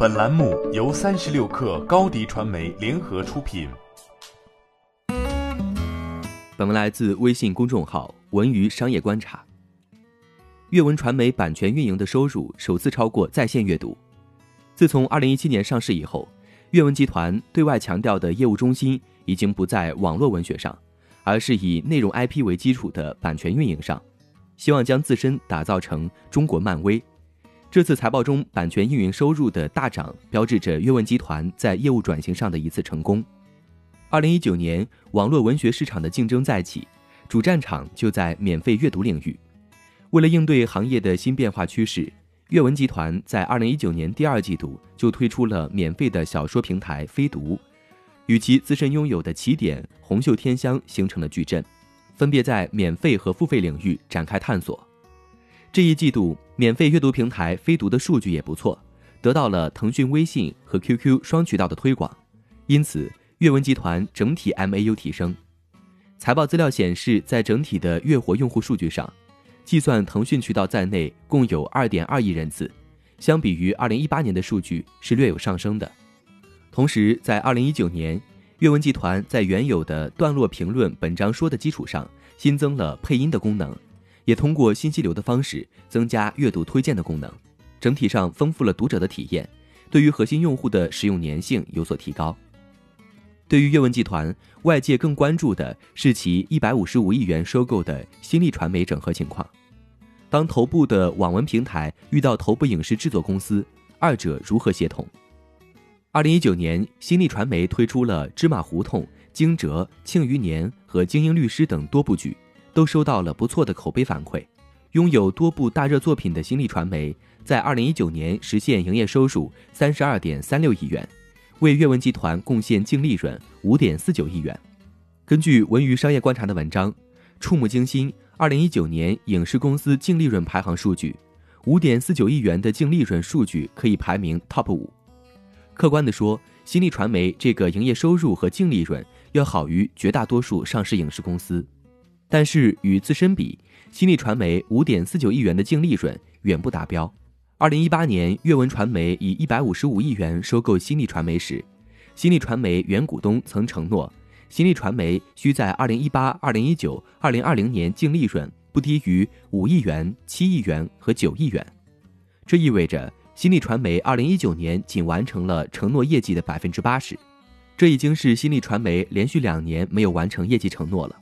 本栏目由三十六克高低传媒联合出品。本文来自微信公众号“文娱商业观察”。阅文传媒版权运营的收入首次超过在线阅读。自从二零一七年上市以后，阅文集团对外强调的业务中心已经不在网络文学上，而是以内容 IP 为基础的版权运营上，希望将自身打造成中国漫威。这次财报中版权运营收入的大涨，标志着阅文集团在业务转型上的一次成功。二零一九年，网络文学市场的竞争再起，主战场就在免费阅读领域。为了应对行业的新变化趋势，阅文集团在二零一九年第二季度就推出了免费的小说平台飞读，与其自身拥有的起点、红袖添香形成了矩阵，分别在免费和付费领域展开探索。这一季度，免费阅读平台飞读的数据也不错，得到了腾讯微信和 QQ 双渠道的推广，因此阅文集团整体 MAU 提升。财报资料显示，在整体的月活用户数据上，计算腾讯渠道在内，共有2.2亿人次，相比于2018年的数据是略有上升的。同时，在2019年，阅文集团在原有的段落评论本章说的基础上，新增了配音的功能。也通过信息流的方式增加阅读推荐的功能，整体上丰富了读者的体验，对于核心用户的使用粘性有所提高。对于阅文集团，外界更关注的是其一百五十五亿元收购的新力传媒整合情况。当头部的网文平台遇到头部影视制作公司，二者如何协同？二零一九年，新力传媒推出了《芝麻胡同》《惊蛰》《庆余年》和《精英律师》等多部剧。都收到了不错的口碑反馈。拥有多部大热作品的新力传媒，在二零一九年实现营业收入三十二点三六亿元，为阅文集团贡献净利润五点四九亿元。根据文娱商业观察的文章，触目惊心，二零一九年影视公司净利润排行数据，五点四九亿元的净利润数据可以排名 TOP 五。客观的说，新力传媒这个营业收入和净利润要好于绝大多数上市影视公司。但是与自身比，新力传媒五点四九亿元的净利润远不达标。二零一八年，阅文传媒以一百五十五亿元收购新力传媒时，新力传媒原股东曾承诺，新力传媒需在二零一八、二零一九、二零二零年净利润不低于五亿元、七亿元和九亿元。这意味着新力传媒二零一九年仅完成了承诺业绩的百分之八十，这已经是新力传媒连续两年没有完成业绩承诺了。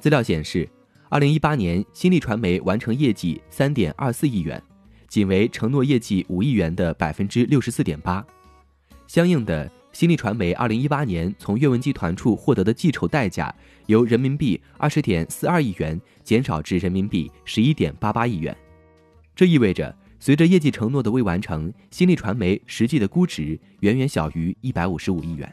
资料显示，二零一八年新力传媒完成业绩三点二四亿元，仅为承诺业绩五亿元的百分之六十四点八。相应的，新力传媒二零一八年从阅文集团处获得的计酬代价由人民币二十点四二亿元减少至人民币十一点八八亿元。这意味着，随着业绩承诺的未完成，新力传媒实际的估值远远小于一百五十五亿元。